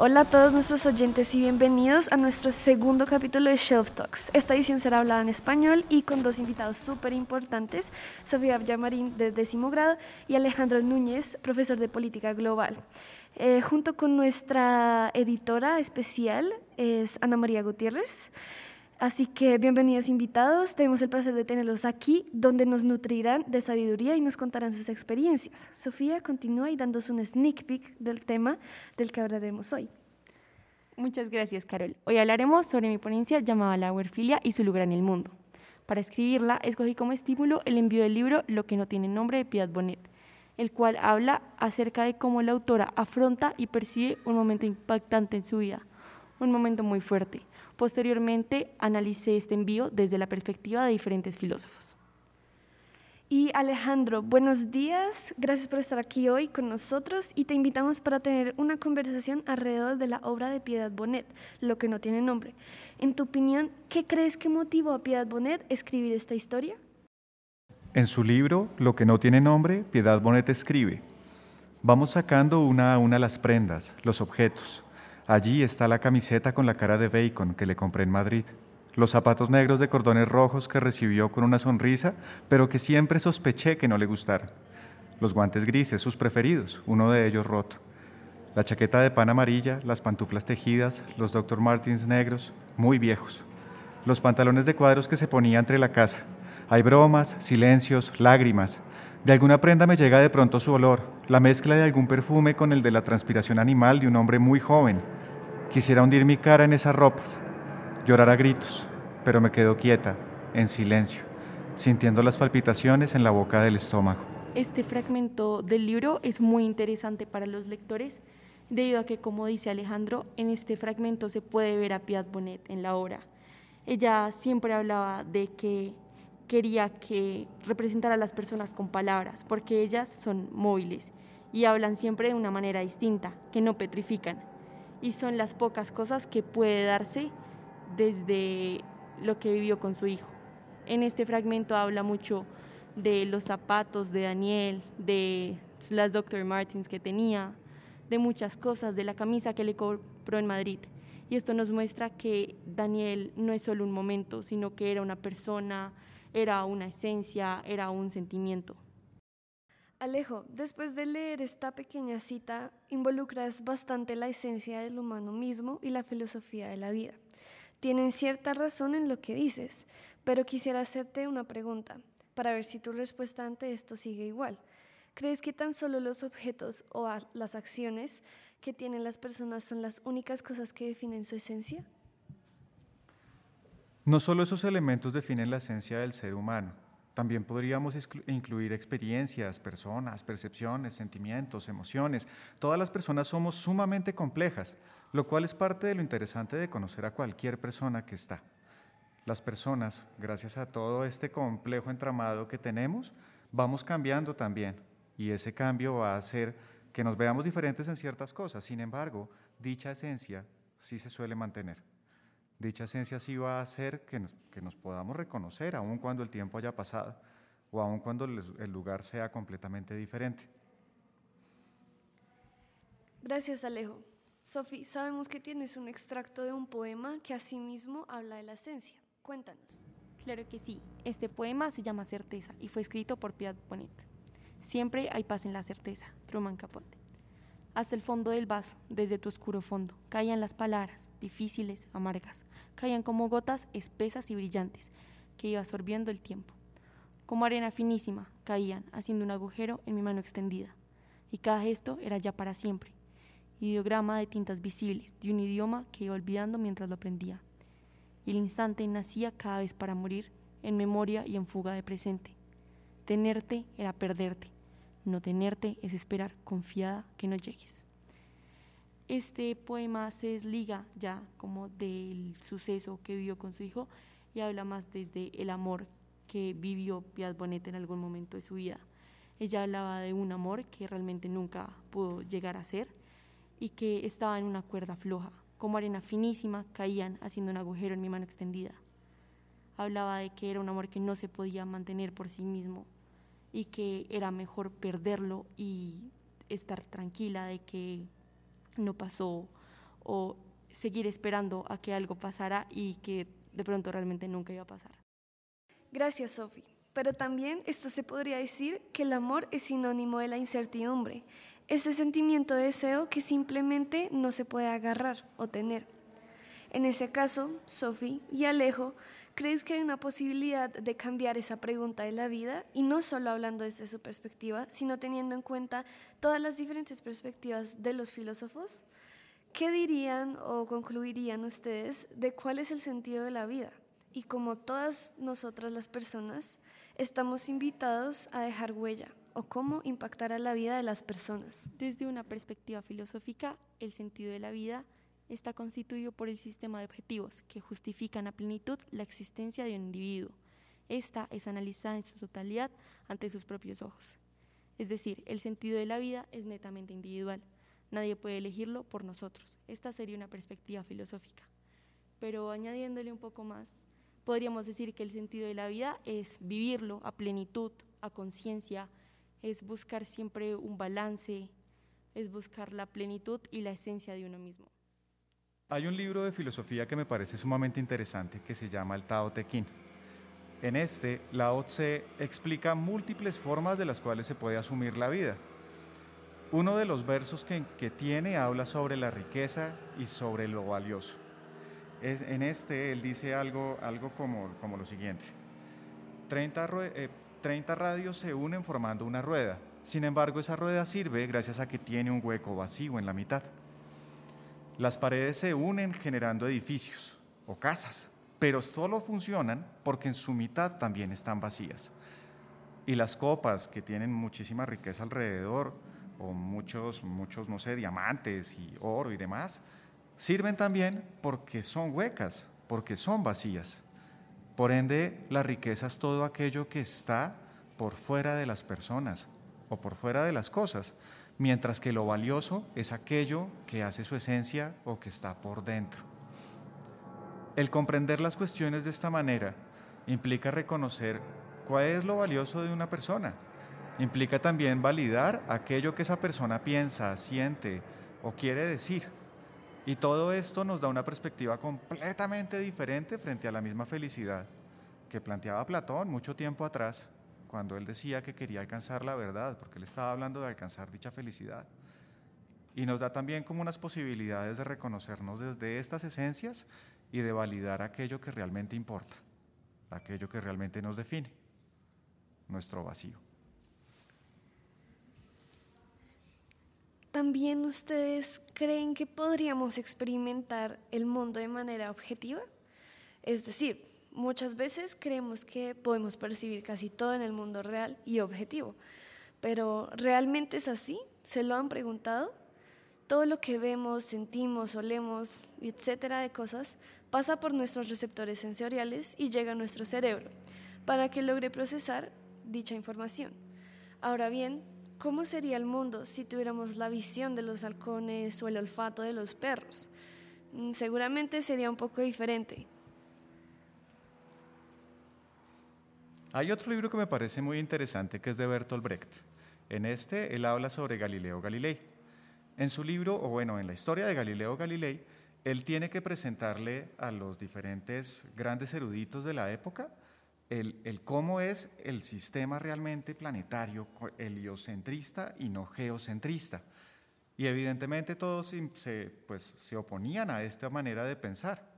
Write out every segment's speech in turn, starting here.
Hola a todos nuestros oyentes y bienvenidos a nuestro segundo capítulo de Shelf Talks. Esta edición será hablada en español y con dos invitados súper importantes, Sofía Yamarín de décimo grado y Alejandro Núñez, profesor de política global. Eh, junto con nuestra editora especial es Ana María Gutiérrez. Así que bienvenidos invitados, tenemos el placer de tenerlos aquí, donde nos nutrirán de sabiduría y nos contarán sus experiencias. Sofía continúa y dándose un sneak peek del tema del que hablaremos hoy. Muchas gracias, Carol. Hoy hablaremos sobre mi ponencia llamada La huerfilia y su lugar en el mundo. Para escribirla, escogí como estímulo el envío del libro Lo que no tiene nombre de Piedad Bonet, el cual habla acerca de cómo la autora afronta y percibe un momento impactante en su vida, un momento muy fuerte Posteriormente, analicé este envío desde la perspectiva de diferentes filósofos. Y Alejandro, buenos días, gracias por estar aquí hoy con nosotros y te invitamos para tener una conversación alrededor de la obra de Piedad Bonet, Lo que no tiene nombre. En tu opinión, ¿qué crees que motivó a Piedad Bonet a escribir esta historia? En su libro, Lo que no tiene nombre, Piedad Bonet escribe, vamos sacando una a una las prendas, los objetos, Allí está la camiseta con la cara de bacon que le compré en Madrid, los zapatos negros de cordones rojos que recibió con una sonrisa, pero que siempre sospeché que no le gustaran, los guantes grises, sus preferidos, uno de ellos roto, la chaqueta de pan amarilla, las pantuflas tejidas, los Dr. Martins negros, muy viejos, los pantalones de cuadros que se ponía entre la casa. Hay bromas, silencios, lágrimas. De alguna prenda me llega de pronto su olor, la mezcla de algún perfume con el de la transpiración animal de un hombre muy joven, Quisiera hundir mi cara en esas ropas, llorar a gritos, pero me quedo quieta, en silencio, sintiendo las palpitaciones en la boca del estómago. Este fragmento del libro es muy interesante para los lectores, debido a que, como dice Alejandro, en este fragmento se puede ver a Piat Bonet en la obra. Ella siempre hablaba de que quería que representara a las personas con palabras, porque ellas son móviles y hablan siempre de una manera distinta, que no petrifican y son las pocas cosas que puede darse desde lo que vivió con su hijo. En este fragmento habla mucho de los zapatos de Daniel, de las Dr. Martins que tenía, de muchas cosas, de la camisa que le compró en Madrid. Y esto nos muestra que Daniel no es solo un momento, sino que era una persona, era una esencia, era un sentimiento. Alejo, después de leer esta pequeña cita, involucras bastante la esencia del humano mismo y la filosofía de la vida. Tienen cierta razón en lo que dices, pero quisiera hacerte una pregunta para ver si tu respuesta ante esto sigue igual. ¿Crees que tan solo los objetos o las acciones que tienen las personas son las únicas cosas que definen su esencia? No solo esos elementos definen la esencia del ser humano también podríamos incluir experiencias, personas, percepciones, sentimientos, emociones. Todas las personas somos sumamente complejas, lo cual es parte de lo interesante de conocer a cualquier persona que está. Las personas, gracias a todo este complejo entramado que tenemos, vamos cambiando también y ese cambio va a hacer que nos veamos diferentes en ciertas cosas. Sin embargo, dicha esencia sí se suele mantener. Dicha esencia sí va a hacer que nos, podamos reconocer, aun cuando el tiempo haya pasado o aun cuando el lugar sea completamente diferente. Gracias, Alejo. Sofi, sabemos que tienes un extracto de un poema que asimismo habla de la esencia. Cuéntanos. Claro que sí. Este poema se llama Certeza y fue escrito por Piat Bonet. Siempre hay paz en la certeza. Truman Capote. Hasta el fondo del vaso, desde tu oscuro fondo, caían las palabras, difíciles, amargas, caían como gotas espesas y brillantes, que iba absorbiendo el tiempo. Como arena finísima, caían, haciendo un agujero en mi mano extendida. Y cada gesto era ya para siempre, ideograma de tintas visibles, de un idioma que iba olvidando mientras lo aprendía. Y el instante nacía cada vez para morir, en memoria y en fuga de presente. Tenerte era perderte, no tenerte es esperar confiada que no llegues. Este poema se desliga ya como del suceso que vivió con su hijo y habla más desde el amor que vivió Piaz Bonet en algún momento de su vida. Ella hablaba de un amor que realmente nunca pudo llegar a ser y que estaba en una cuerda floja, como arena finísima caían haciendo un agujero en mi mano extendida. Hablaba de que era un amor que no se podía mantener por sí mismo, y que era mejor perderlo y estar tranquila de que no pasó o seguir esperando a que algo pasara y que de pronto realmente nunca iba a pasar. Gracias, Sophie. Pero también esto se podría decir que el amor es sinónimo de la incertidumbre, ese sentimiento de deseo que simplemente no se puede agarrar o tener. En ese caso, Sophie y Alejo, ¿crees que hay una posibilidad de cambiar esa pregunta de la vida? Y no solo hablando desde su perspectiva, sino teniendo en cuenta todas las diferentes perspectivas de los filósofos. ¿Qué dirían o concluirían ustedes de cuál es el sentido de la vida? Y como todas nosotras las personas, estamos invitados a dejar huella o cómo impactar a la vida de las personas. Desde una perspectiva filosófica, el sentido de la vida está constituido por el sistema de objetivos que justifican a plenitud la existencia de un individuo. Esta es analizada en su totalidad ante sus propios ojos. Es decir, el sentido de la vida es netamente individual. Nadie puede elegirlo por nosotros. Esta sería una perspectiva filosófica. Pero añadiéndole un poco más, podríamos decir que el sentido de la vida es vivirlo a plenitud, a conciencia, es buscar siempre un balance, es buscar la plenitud y la esencia de uno mismo. Hay un libro de filosofía que me parece sumamente interesante que se llama el Tao Te Ching. En este, Lao Tse explica múltiples formas de las cuales se puede asumir la vida. Uno de los versos que, que tiene habla sobre la riqueza y sobre lo valioso. Es, en este, él dice algo, algo como, como lo siguiente. 30, eh, 30 radios se unen formando una rueda. Sin embargo, esa rueda sirve gracias a que tiene un hueco vacío en la mitad. Las paredes se unen generando edificios o casas, pero solo funcionan porque en su mitad también están vacías. Y las copas que tienen muchísima riqueza alrededor, o muchos, muchos, no sé, diamantes y oro y demás, sirven también porque son huecas, porque son vacías. Por ende, la riqueza es todo aquello que está por fuera de las personas o por fuera de las cosas mientras que lo valioso es aquello que hace su esencia o que está por dentro. El comprender las cuestiones de esta manera implica reconocer cuál es lo valioso de una persona. Implica también validar aquello que esa persona piensa, siente o quiere decir. Y todo esto nos da una perspectiva completamente diferente frente a la misma felicidad que planteaba Platón mucho tiempo atrás cuando él decía que quería alcanzar la verdad, porque él estaba hablando de alcanzar dicha felicidad. Y nos da también como unas posibilidades de reconocernos desde estas esencias y de validar aquello que realmente importa, aquello que realmente nos define, nuestro vacío. ¿También ustedes creen que podríamos experimentar el mundo de manera objetiva? Es decir, Muchas veces creemos que podemos percibir casi todo en el mundo real y objetivo, pero ¿realmente es así? ¿Se lo han preguntado? Todo lo que vemos, sentimos, olemos, etcétera de cosas pasa por nuestros receptores sensoriales y llega a nuestro cerebro para que logre procesar dicha información. Ahora bien, ¿cómo sería el mundo si tuviéramos la visión de los halcones o el olfato de los perros? Mm, seguramente sería un poco diferente, Hay otro libro que me parece muy interesante que es de Bertolt Brecht. En este él habla sobre Galileo Galilei. En su libro, o bueno, en la historia de Galileo Galilei, él tiene que presentarle a los diferentes grandes eruditos de la época el, el, cómo es el sistema realmente planetario, heliocentrista y no geocentrista. Y evidentemente todos se, pues, se oponían a esta manera de pensar.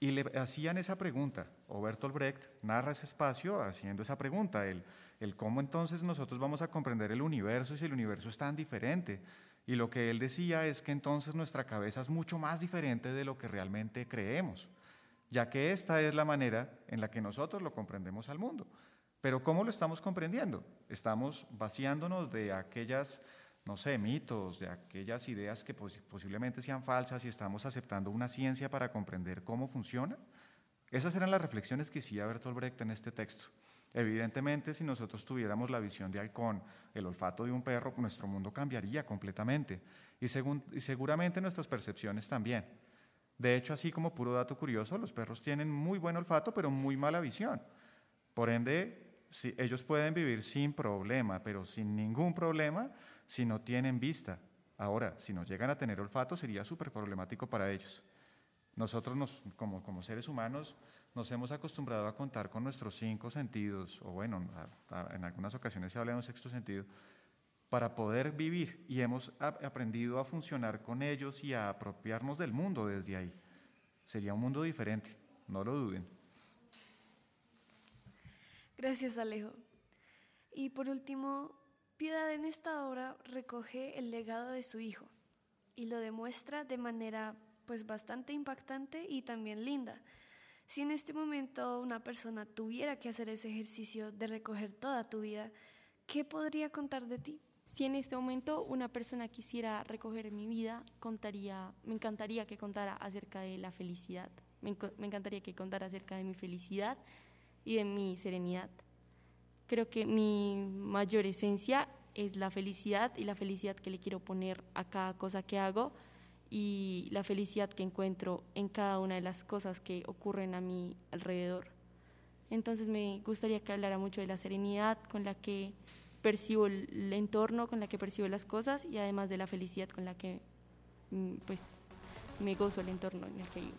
Y le hacían esa pregunta, o Bertolt Brecht narra ese espacio haciendo esa pregunta, el, el cómo entonces nosotros vamos a comprender el universo si el universo es tan diferente. Y lo que él decía es que entonces nuestra cabeza es mucho más diferente de lo que realmente creemos, ya que esta es la manera en la que nosotros lo comprendemos al mundo. Pero ¿cómo lo estamos comprendiendo? Estamos vaciándonos de aquellas no sé, mitos, de aquellas ideas que posiblemente sean falsas y estamos aceptando una ciencia para comprender cómo funciona? Esas eran las reflexiones que hacía Bertolt Brecht en este texto. Evidentemente, si nosotros tuviéramos la visión de halcón, el olfato de un perro, nuestro mundo cambiaría completamente y, y seguramente nuestras percepciones también. De hecho, así como puro dato curioso, los perros tienen muy buen olfato, pero muy mala visión. Por ende, si, ellos pueden vivir sin problema, pero sin ningún problema, si no tienen vista Ahora, si no llegan a tener olfato, sería súper problemático para ellos. Nosotros, nos, como, como, seres humanos, nos hemos acostumbrado a contar con nuestros cinco sentidos, o bueno, en algunas ocasiones se habla de un sexto sentido, para poder vivir y hemos aprendido a funcionar con ellos y a apropiarnos del mundo desde ahí. Sería un mundo diferente, no lo duden. Gracias, Alejo. Y por último, Piedad en esta obra recoge el legado de su hijo y lo demuestra de manera pues bastante impactante y también linda. Si en este momento una persona tuviera que hacer ese ejercicio de recoger toda tu vida, ¿qué podría contar de ti? Si en este momento una persona quisiera recoger mi vida, contaría, me encantaría que contara acerca de la felicidad. Me, me encantaría que contara acerca de mi felicidad y de mi serenidad. Creo que mi mayor esencia es la felicidad y la felicidad que le quiero poner a cada cosa que hago y la felicidad que encuentro en cada una de las cosas que ocurren a mi alrededor. Entonces me gustaría que hablara mucho de la serenidad con la que percibo el entorno, con la que percibo las cosas y además de la felicidad con la que mm, pues me gozo el entorno en el que vivo.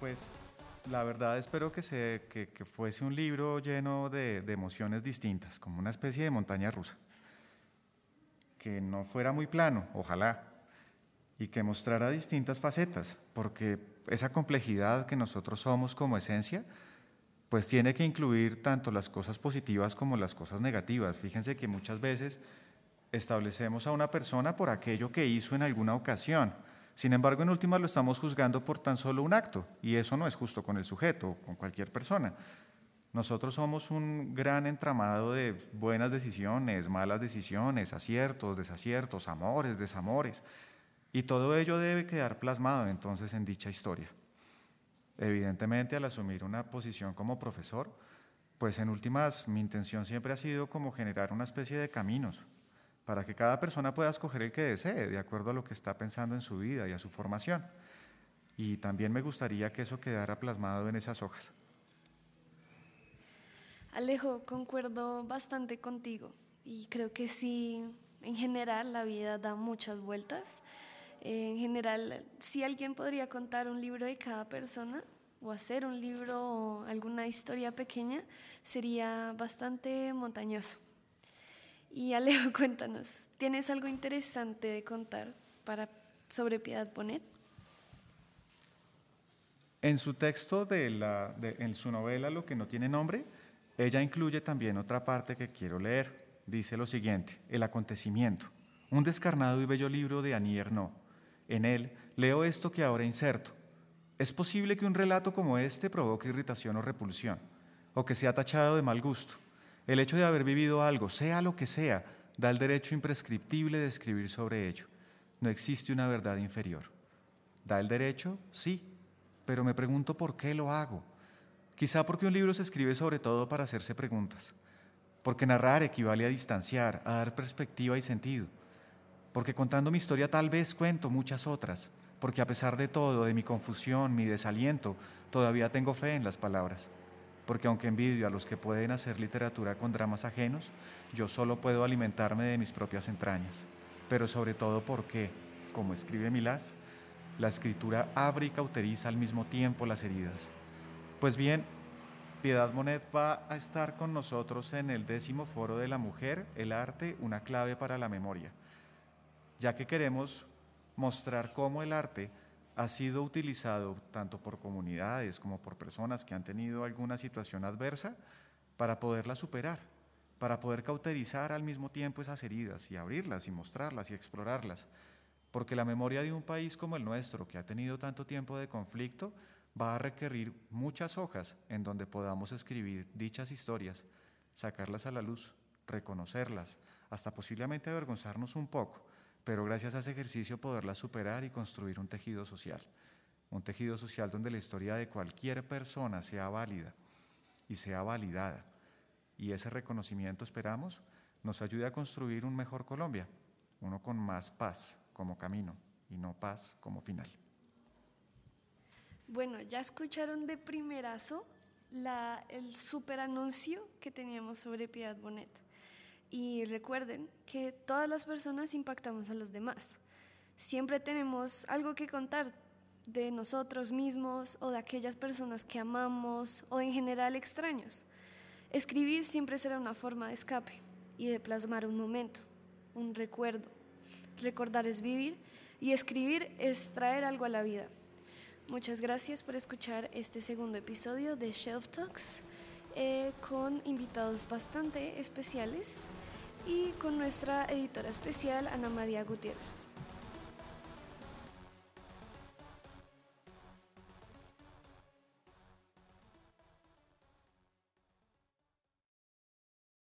Pues la verdad espero que, se, que, fuese un libro lleno de, de, emociones distintas, como una especie de montaña rusa. Que no fuera muy plano, ojalá, y que mostrara distintas facetas, porque esa complejidad que nosotros somos como esencia, pues tiene que incluir tanto las cosas positivas como las cosas negativas. Fíjense que muchas veces establecemos a una persona por aquello que hizo en alguna ocasión sin embargo, en última lo estamos juzgando por tan solo un acto, y eso no es justo con el sujeto o con cualquier persona. Nosotros somos un gran entramado de buenas decisiones, malas decisiones, aciertos, desaciertos, amores, desamores, y todo ello debe quedar plasmado entonces en dicha historia. Evidentemente, al asumir una posición como profesor, pues en últimas mi intención siempre ha sido como generar una especie de caminos, para que cada persona pueda escoger el que desee, de acuerdo a lo que está pensando en su vida y a su formación. Y también me gustaría que eso quedara plasmado en esas hojas. Alejo, concuerdo bastante contigo y creo que sí, en general la vida da muchas vueltas. En general, si alguien podría contar un libro de cada persona o hacer un libro o alguna historia pequeña, sería bastante montañoso. Y Alejo, cuéntanos, ¿tienes algo interesante de contar para, sobre Piedad Bonet? En su texto, de la, en su novela Lo que no tiene nombre, ella incluye también otra parte que quiero leer. Dice lo siguiente, El acontecimiento, un descarnado y bello libro de Annie Ernaux. En él leo esto que ahora inserto. Es posible que un relato como este provoque irritación o repulsión, o que sea tachado de mal gusto. El hecho de haber vivido algo, sea lo que sea, da el derecho imprescriptible de escribir sobre ello. No existe una verdad inferior. ¿Da el derecho? Sí, pero me pregunto por qué lo hago. Quizá porque un libro se escribe sobre todo para hacerse preguntas, porque narrar equivale a distanciar, a dar perspectiva y sentido, porque contando mi historia tal vez cuento muchas otras, porque a pesar de todo, de mi confusión, mi desaliento, todavía tengo fe en las palabras porque aunque envidio a los que pueden hacer literatura con dramas ajenos, yo solo puedo alimentarme de mis propias entrañas, pero sobre todo porque, como escribe Milás, la escritura abre y cauteriza al mismo tiempo las heridas. Pues bien, Piedad Monet va a estar con nosotros en el décimo foro de la mujer, el arte, una clave para la memoria, ya que queremos mostrar cómo el arte ha sido utilizado tanto por comunidades como por personas que han tenido alguna situación adversa para poderla superar, para poder cauterizar al mismo tiempo esas heridas y abrirlas y mostrarlas y explorarlas. Porque la memoria de un país como el nuestro, que ha tenido tanto tiempo de conflicto, va a requerir muchas hojas en donde podamos escribir dichas historias, sacarlas a la luz, reconocerlas, hasta posiblemente avergonzarnos un poco, pero gracias a ese ejercicio poderla superar y construir un tejido social. Un tejido social donde la historia de cualquier persona sea válida y sea validada. Y ese reconocimiento, esperamos, nos ayude a construir un mejor Colombia, uno con más paz como camino y no paz como final. Bueno, ya escucharon de primerazo el super anuncio que teníamos sobre Piedad Bonet. Y recuerden que todas las personas impactamos a los demás. Siempre tenemos algo que contar de nosotros mismos o de aquellas personas que amamos o en general extraños. Escribir siempre será una forma de escape y de plasmar un momento, un recuerdo. Recordar es vivir y escribir es traer algo a la vida. Muchas gracias por escuchar este segundo episodio de Shelf Talks eh, con invitados bastante especiales y con nuestra editora especial Ana María Gutiérrez.